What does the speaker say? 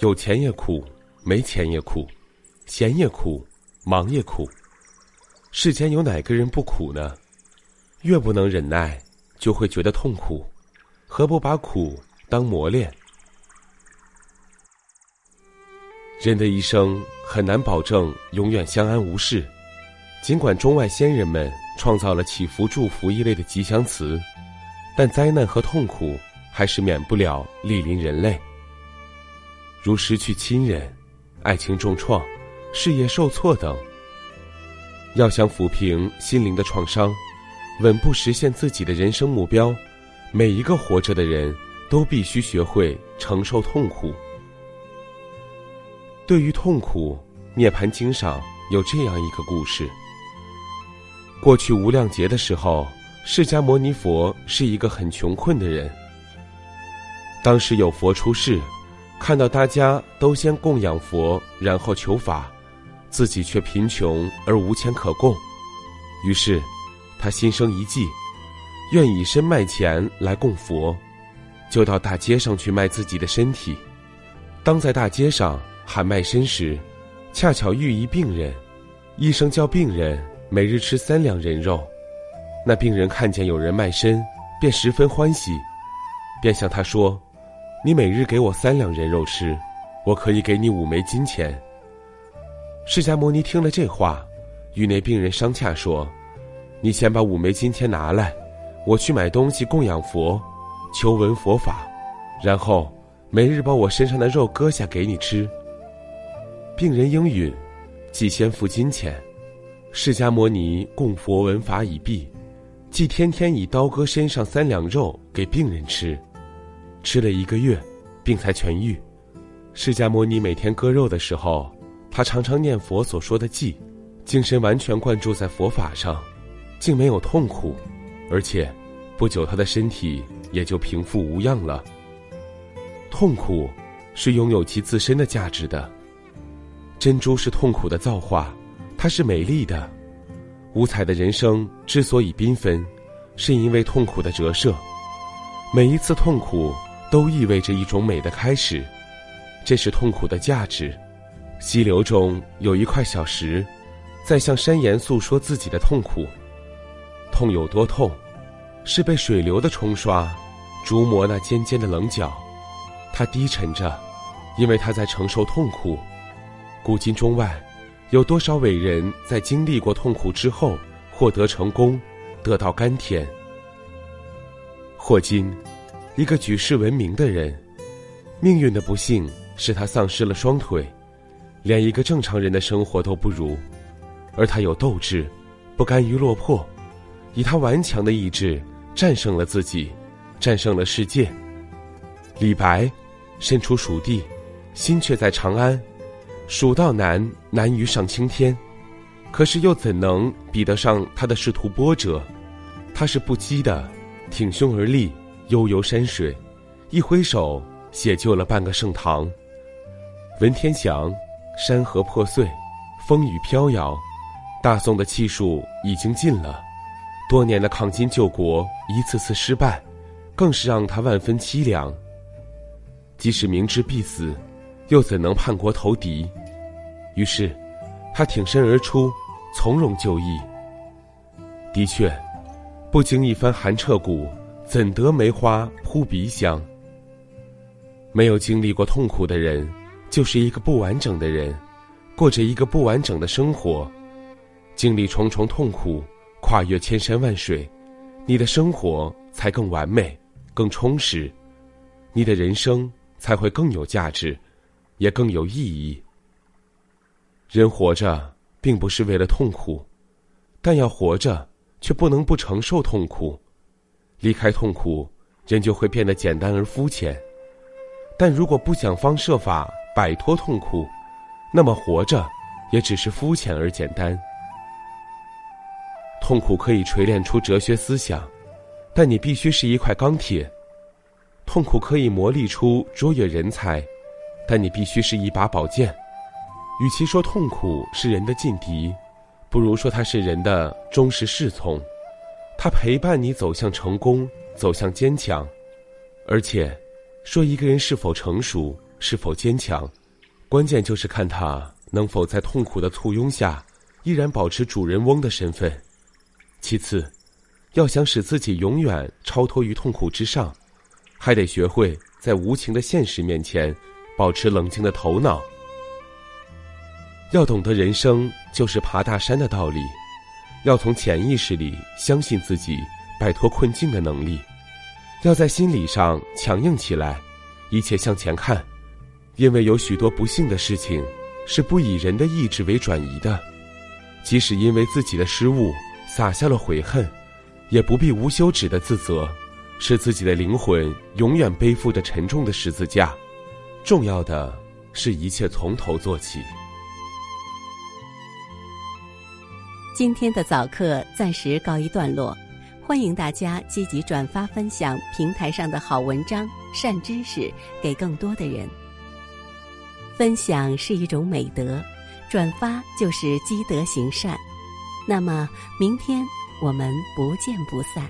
有钱也苦，没钱也苦，闲也苦，忙也苦。世间有哪个人不苦呢？越不能忍耐，就会觉得痛苦，何不把苦当磨练？人的一生很难保证永远相安无事，尽管中外先人们创造了祈福、祝福一类的吉祥词，但灾难和痛苦还是免不了莅临人类。如失去亲人、爱情重创、事业受挫等。要想抚平心灵的创伤。稳步实现自己的人生目标，每一个活着的人都必须学会承受痛苦。对于痛苦，《涅盘经》上有这样一个故事：过去无量劫的时候，释迦牟尼佛是一个很穷困的人。当时有佛出世，看到大家都先供养佛，然后求法，自己却贫穷而无钱可供，于是。他心生一计，愿以身卖钱来供佛，就到大街上去卖自己的身体。当在大街上喊卖身时，恰巧遇一病人，医生叫病人每日吃三两人肉。那病人看见有人卖身，便十分欢喜，便向他说：“你每日给我三两人肉吃，我可以给你五枚金钱。”释迦牟尼听了这话，与那病人商洽说。你先把五枚金钱拿来，我去买东西供养佛，求闻佛法，然后每日把我身上的肉割下给你吃。病人应允，即先付金钱。释迦牟尼供佛闻法已毕，即天天以刀割身上三两肉给病人吃，吃了一个月，病才痊愈。释迦牟尼每天割肉的时候，他常常念佛所说的偈，精神完全灌注在佛法上。竟没有痛苦，而且不久他的身体也就平复无恙了。痛苦是拥有其自身的价值的。珍珠是痛苦的造化，它是美丽的。五彩的人生之所以缤纷，是因为痛苦的折射。每一次痛苦都意味着一种美的开始，这是痛苦的价值。溪流中有一块小石，在向山岩诉说自己的痛苦。痛有多痛？是被水流的冲刷，逐磨那尖尖的棱角。它低沉着，因为它在承受痛苦。古今中外，有多少伟人在经历过痛苦之后获得成功，得到甘甜？霍金，一个举世闻名的人，命运的不幸使他丧失了双腿，连一个正常人的生活都不如，而他有斗志，不甘于落魄。以他顽强的意志战胜了自己，战胜了世界。李白，身处蜀地，心却在长安。蜀道难，难于上青天，可是又怎能比得上他的仕途波折？他是不羁的，挺胸而立，悠游山水，一挥手写就了半个盛唐。文天祥，山河破碎，风雨飘摇，大宋的气数已经尽了。多年的抗金救国一次次失败，更是让他万分凄凉。即使明知必死，又怎能叛国投敌？于是，他挺身而出，从容就义。的确，不经一番寒彻骨，怎得梅花扑鼻香？没有经历过痛苦的人，就是一个不完整的人，过着一个不完整的生活，经历重重痛苦。跨越千山万水，你的生活才更完美、更充实，你的人生才会更有价值，也更有意义。人活着并不是为了痛苦，但要活着却不能不承受痛苦。离开痛苦，人就会变得简单而肤浅。但如果不想方设法摆脱痛苦，那么活着也只是肤浅而简单。痛苦可以锤炼出哲学思想，但你必须是一块钢铁；痛苦可以磨砺出卓越人才，但你必须是一把宝剑。与其说痛苦是人的劲敌，不如说它是人的忠实侍从。它陪伴你走向成功，走向坚强。而且，说一个人是否成熟、是否坚强，关键就是看他能否在痛苦的簇拥下，依然保持主人翁的身份。其次，要想使自己永远超脱于痛苦之上，还得学会在无情的现实面前，保持冷静的头脑。要懂得人生就是爬大山的道理，要从潜意识里相信自己摆脱困境的能力，要在心理上强硬起来，一切向前看，因为有许多不幸的事情是不以人的意志为转移的，即使因为自己的失误撒下了悔恨，也不必无休止的自责，是自己的灵魂永远背负着沉重的十字架。重要的是一切从头做起。今天的早课暂时告一段落，欢迎大家积极转发分享平台上的好文章、善知识给更多的人。分享是一种美德，转发就是积德行善。那么，明天我们不见不散。